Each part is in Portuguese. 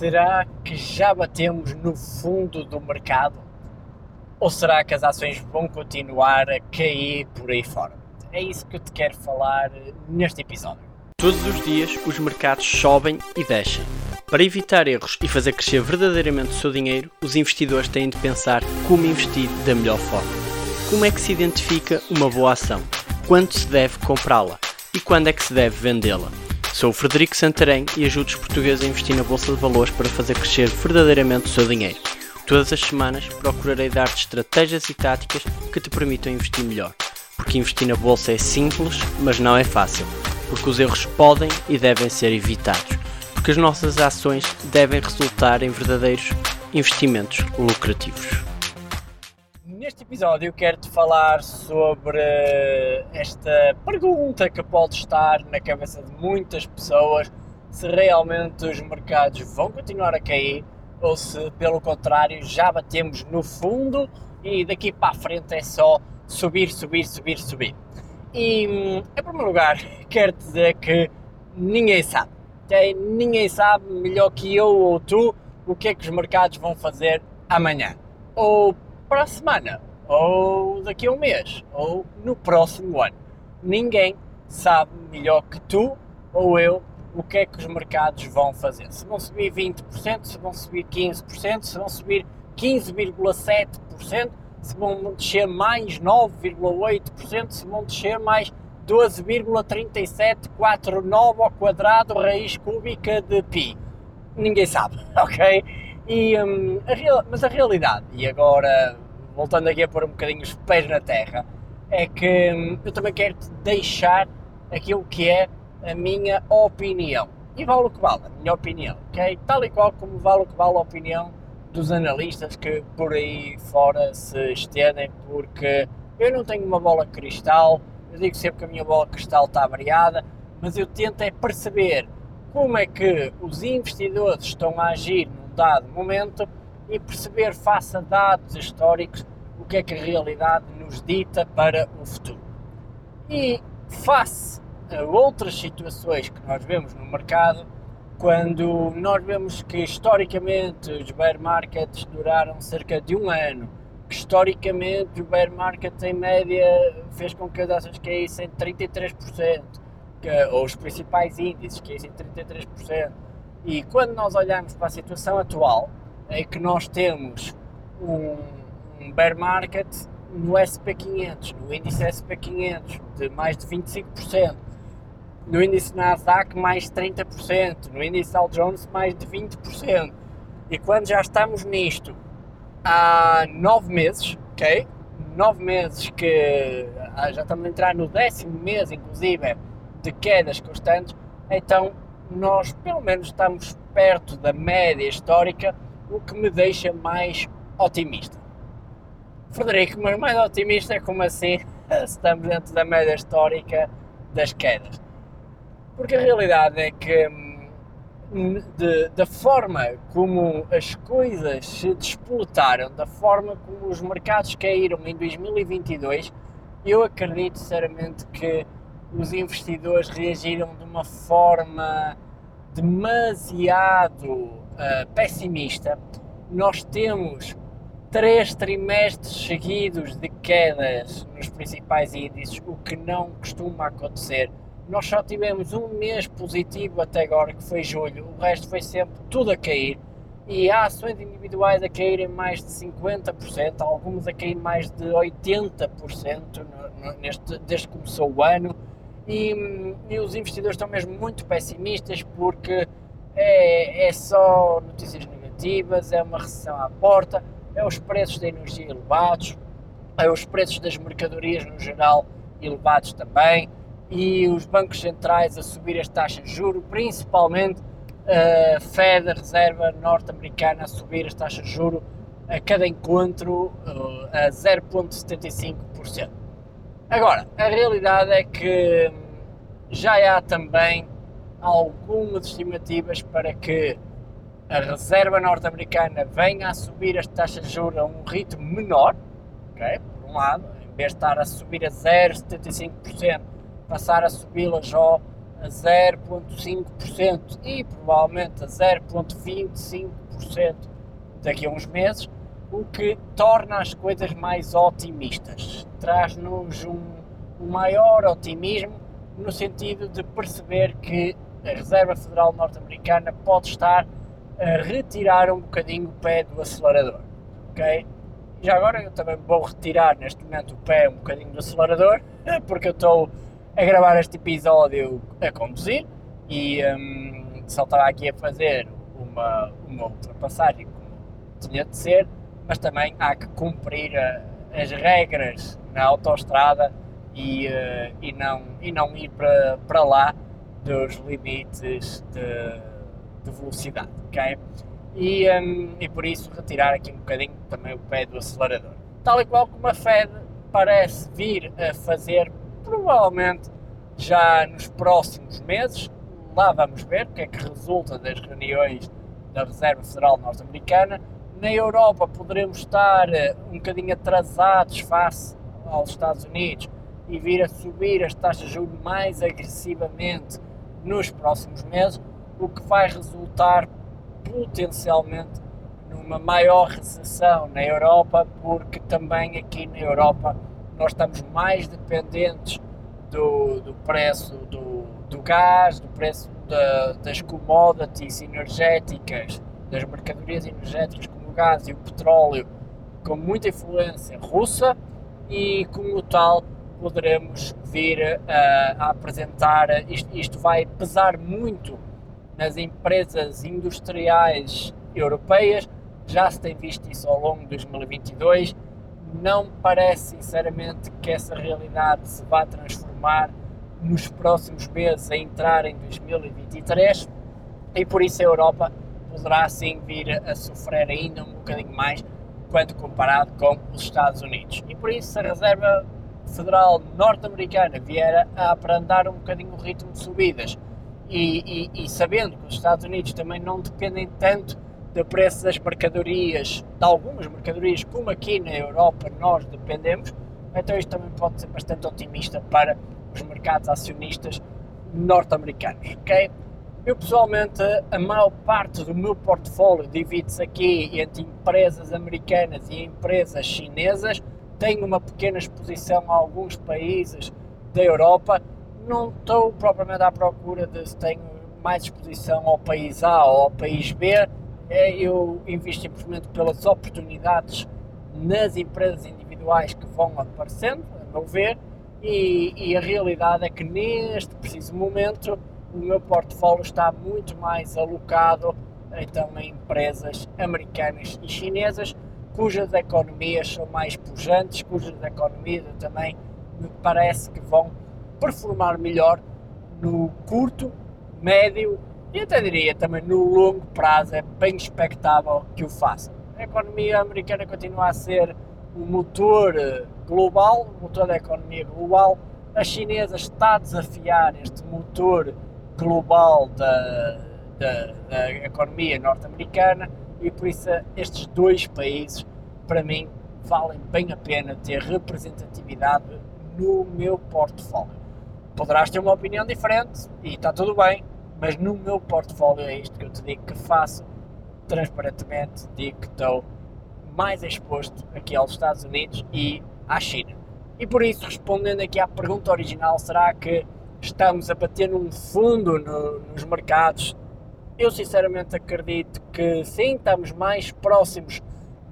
será que já batemos no fundo do mercado? Ou será que as ações vão continuar a cair por aí fora? É isso que eu te quero falar neste episódio. Todos os dias os mercados sobem e descem. Para evitar erros e fazer crescer verdadeiramente o seu dinheiro, os investidores têm de pensar como investir da melhor forma. Como é que se identifica uma boa ação? Quando se deve comprá-la? E quando é que se deve vendê-la? Sou o Frederico Santarém e ajudo os portugueses a investir na Bolsa de Valores para fazer crescer verdadeiramente o seu dinheiro. Todas as semanas procurarei dar-te estratégias e táticas que te permitam investir melhor. Porque investir na Bolsa é simples, mas não é fácil. Porque os erros podem e devem ser evitados. Porque as nossas ações devem resultar em verdadeiros investimentos lucrativos. Neste episódio quero-te falar sobre esta pergunta que pode estar na cabeça de muitas pessoas se realmente os mercados vão continuar a cair ou se pelo contrário já batemos no fundo e daqui para a frente é só subir, subir, subir, subir. E em primeiro lugar quero dizer que ninguém sabe, ninguém sabe melhor que eu ou tu o que é que os mercados vão fazer amanhã ou para a semana, ou daqui a um mês, ou no próximo ano. Ninguém sabe melhor que tu ou eu o que é que os mercados vão fazer. Se vão subir 20%, se vão subir 15%, se vão subir 15,7%, se vão descer mais 9,8%, se vão descer mais 12,3749 ao quadrado raiz cúbica de pi. Ninguém sabe, ok? E, um, a real, mas a realidade, e agora voltando aqui a pôr um bocadinho os pés na terra, é que hum, eu também quero te deixar aquilo que é a minha opinião. E vale o que vale, a minha opinião, ok? Tal e qual como vale o que vale a opinião dos analistas que por aí fora se estendem, porque eu não tenho uma bola cristal, eu digo sempre que a minha bola cristal está variada, mas eu tento é perceber como é que os investidores estão a agir dado momento e perceber, face a dados históricos, o que é que a realidade nos dita para o futuro. E face a outras situações que nós vemos no mercado, quando nós vemos que historicamente os bear markets duraram cerca de um ano, que historicamente o bear market em média fez com que as ações caíssem 33%, que, ou os principais índices caíssem 33%, e quando nós olhamos para a situação atual, é que nós temos um, um bear market no SP500, no índice SP500 de mais de 25%, no índice Nasdaq mais 30%, no índice Dow Jones mais de 20%. E quando já estamos nisto há nove meses, ok? Nove meses que ah, já estamos a entrar no décimo mês, inclusive, de quedas constantes, então nós pelo menos estamos perto da média histórica, o que me deixa mais otimista. Frederico, mas mais otimista é como assim estamos dentro da média histórica das quedas? Porque a realidade é que hum, de, da forma como as coisas se disputaram, da forma como os mercados caíram em 2022, eu acredito sinceramente que os investidores reagiram de uma forma demasiado uh, pessimista. Nós temos três trimestres seguidos de quedas nos principais índices, o que não costuma acontecer. Nós só tivemos um mês positivo até agora, que foi julho, o resto foi sempre tudo a cair. E há ações individuais a caírem mais de 50%, algumas a cair mais de 80% no, no, neste, desde que começou o ano e, e os investidores estão mesmo muito pessimistas porque é, é só notícias negativas, é uma recessão à porta, é os preços da energia elevados, é os preços das mercadorias no geral elevados também e os bancos centrais a subir as taxas de juros, principalmente a Fed, a Reserva Norte-Americana, a subir as taxas de juros a cada encontro a 0,75%. Agora, a realidade é que já há também algumas estimativas para que a Reserva Norte-Americana venha a subir as taxas de juros a um ritmo menor, okay? por um lado, em vez de estar a subir a 0,75%, passar a subi-las só a 0,5% e provavelmente a 0,25% daqui a uns meses, o que torna as coisas mais otimistas. Traz-nos um, um maior otimismo no sentido de perceber que a Reserva Federal Norte-Americana pode estar a retirar um bocadinho o pé do acelerador, ok? Já agora eu também vou retirar neste momento o pé um bocadinho do acelerador, porque eu estou a gravar este episódio a conduzir e um, só estava aqui a fazer uma, uma ultrapassagem como tinha de ser, mas também há que cumprir a, as regras na autoestrada e, uh, e, não, e não ir para, para lá dos limites de, de velocidade, ok? E, um, e por isso retirar aqui um bocadinho também o pé do acelerador. Tal e qual como a Fed parece vir a fazer, provavelmente já nos próximos meses, lá vamos ver o que é que resulta das reuniões da Reserva Federal Norte-Americana. Na Europa poderemos estar eh, um bocadinho atrasados face aos Estados Unidos e vir a subir as taxas de juros mais agressivamente nos próximos meses, o que vai resultar potencialmente numa maior recessão na Europa, porque também aqui na Europa nós estamos mais dependentes do, do preço do, do gás, do preço da, das commodities energéticas, das mercadorias energéticas como o gás e o petróleo, com muita influência russa e como tal poderemos vir a, a apresentar, isto, isto vai pesar muito nas empresas industriais europeias, já se tem visto isso ao longo de 2022, não parece sinceramente que essa realidade se vá transformar nos próximos meses a entrar em 2023 e por isso a Europa poderá sim vir a sofrer ainda um bocadinho mais quando comparado com os Estados Unidos. E por isso a Reserva Federal Norte-Americana vier a abrandar um bocadinho o ritmo de subidas e, e, e, sabendo que os Estados Unidos também não dependem tanto do preço das mercadorias, de algumas mercadorias, como aqui na Europa nós dependemos, então isto também pode ser bastante otimista para os mercados acionistas norte-americanos, ok? Eu pessoalmente, a maior parte do meu portfólio divide-se aqui entre empresas americanas e empresas chinesas, tenho uma pequena exposição a alguns países da Europa, não estou propriamente à procura de se tenho mais exposição ao país A ou ao país B, é, eu invisto simplesmente pelas oportunidades nas empresas individuais que vão aparecendo, a meu ver, e, e, a realidade é que neste preciso momento o meu portfólio está muito mais alocado então em empresas americanas e chinesas cujas economias são mais pujantes, cujas economias também me parece que vão performar melhor no curto, médio e até diria também no longo prazo. É bem expectável que o faça. A economia americana continua a ser o motor eh, global, o motor da economia global. A chinesa está a desafiar este motor global da, da, da economia norte-americana e por isso estes dois países, para mim, valem bem a pena ter representatividade no meu portfólio. Poderás ter uma opinião diferente e está tudo bem, mas no meu portfólio é isto que eu te digo que faço transparentemente, digo que estou mais exposto aqui aos Estados Unidos e à China. E por isso, respondendo aqui à pergunta original, será que estamos a bater num fundo no, nos mercados eu sinceramente acredito que sim, estamos mais próximos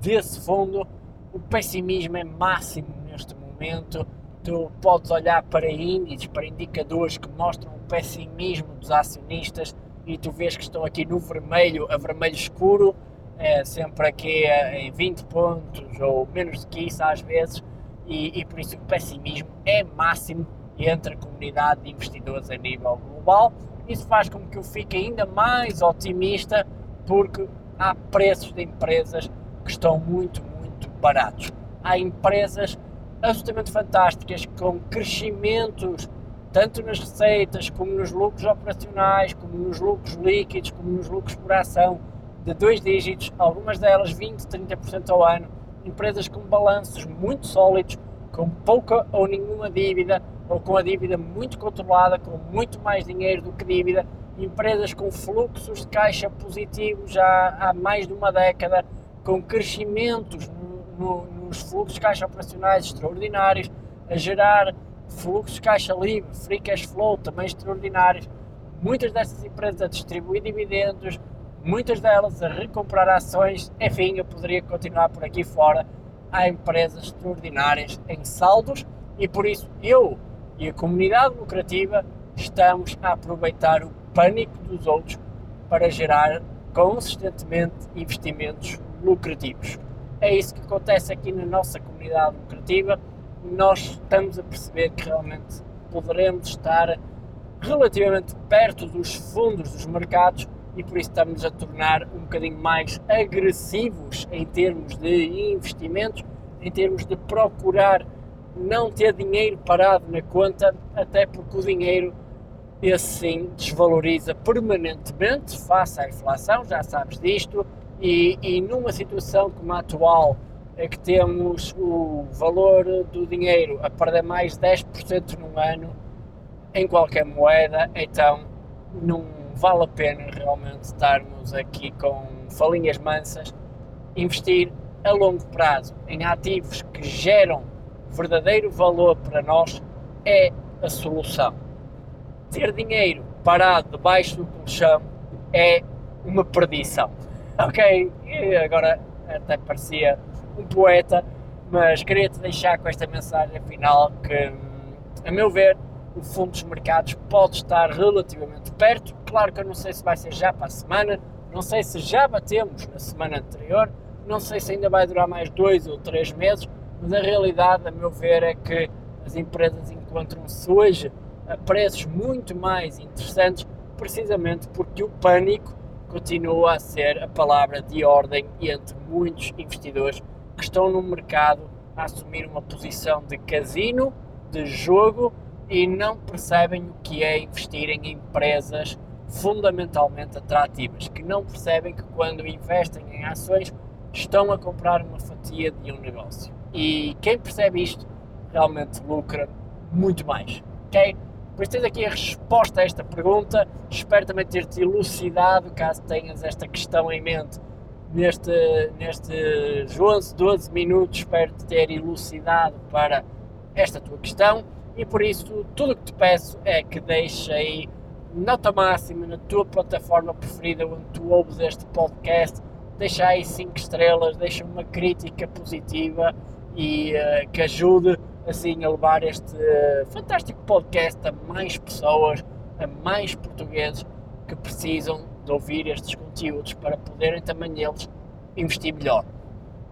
desse fundo. O pessimismo é máximo neste momento. Tu podes olhar para índices, para indicadores que mostram o pessimismo dos acionistas e tu vês que estão aqui no vermelho, a vermelho escuro, é, sempre aqui em 20 pontos ou menos do que isso às vezes, e, e por isso o pessimismo é máximo entre a comunidade de investidores a nível global isso faz com que eu fique ainda mais otimista porque há preços de empresas que estão muito, muito baratos. Há empresas absolutamente fantásticas com crescimentos tanto nas receitas como nos lucros operacionais, como nos lucros líquidos, como nos lucros por ação de dois dígitos, algumas delas 20, 30% ao ano, empresas com balanços muito sólidos, com pouca ou nenhuma dívida, ou com a dívida muito controlada, com muito mais dinheiro do que dívida, empresas com fluxos de caixa positivos já há mais de uma década, com crescimentos no, no, nos fluxos de caixa operacionais extraordinários, a gerar fluxos de caixa livre, free cash flow também extraordinários, muitas dessas empresas a distribuir dividendos, muitas delas a recomprar ações, enfim, eu poderia continuar por aqui fora. Há empresas extraordinárias em saldos e por isso eu e a comunidade lucrativa estamos a aproveitar o pânico dos outros para gerar consistentemente investimentos lucrativos. É isso que acontece aqui na nossa comunidade lucrativa. Nós estamos a perceber que realmente poderemos estar relativamente perto dos fundos dos mercados e por isso estamos a tornar um bocadinho mais agressivos em termos de investimentos, em termos de procurar não ter dinheiro parado na conta, até porque o dinheiro esse sim desvaloriza permanentemente face à inflação, já sabes disto, e, e numa situação como a atual, é que temos o valor do dinheiro a perder mais 10% num ano em qualquer moeda, então não vale a pena realmente estarmos aqui com falinhas mansas, investir a longo prazo em ativos que geram verdadeiro valor para nós é a solução ter dinheiro parado debaixo do colchão é uma perdição. Ok, e agora até parecia um poeta, mas queria-te deixar com esta mensagem final que, a meu ver, o fundo dos mercados pode estar relativamente perto. Claro que eu não sei se vai ser já para a semana, não sei se já batemos na semana anterior, não sei se ainda vai durar mais dois ou três meses, mas a realidade, a meu ver, é que as empresas encontram-se hoje a preços muito mais interessantes, precisamente porque o pânico continua a ser a palavra de ordem entre muitos investidores que estão no mercado a assumir uma posição de casino, de jogo e não percebem o que é investir em empresas fundamentalmente atrativas, que não percebem que quando investem em ações estão a comprar uma fatia de um negócio. E quem percebe isto realmente lucra muito mais. ok? Por isso tens aqui a resposta a esta pergunta. Espero também ter-te elucidado, caso tenhas esta questão em mente, neste, nestes 11, 12 minutos. Espero-te ter elucidado para esta tua questão. E por isso, tudo o que te peço é que deixes aí nota máxima na tua plataforma preferida onde tu ouves este podcast. Deixa aí 5 estrelas, deixa uma crítica positiva e uh, que ajude assim a levar este uh, fantástico podcast a mais pessoas, a mais portugueses que precisam de ouvir estes conteúdos para poderem também eles investir melhor.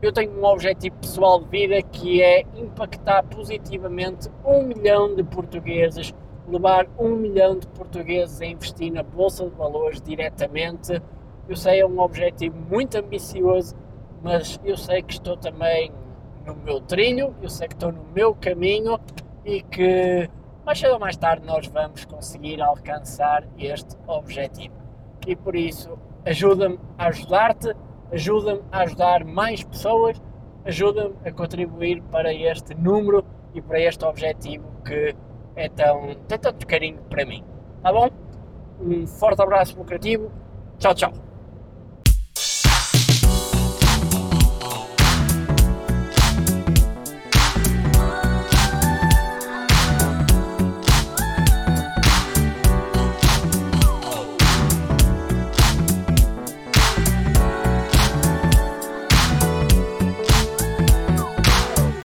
Eu tenho um objetivo pessoal de vida que é impactar positivamente um milhão de portugueses, levar um milhão de portugueses a investir na Bolsa de Valores diretamente. Eu sei, é um objetivo muito ambicioso, mas eu sei que estou também no meu trilho, eu sei que estou no meu caminho e que mais cedo ou mais tarde nós vamos conseguir alcançar este objetivo. E por isso, ajuda-me a ajudar-te, ajuda-me a ajudar mais pessoas, ajuda-me a contribuir para este número e para este objetivo que é tão, tem tanto carinho para mim. Tá bom? Um forte abraço lucrativo. Tchau, tchau.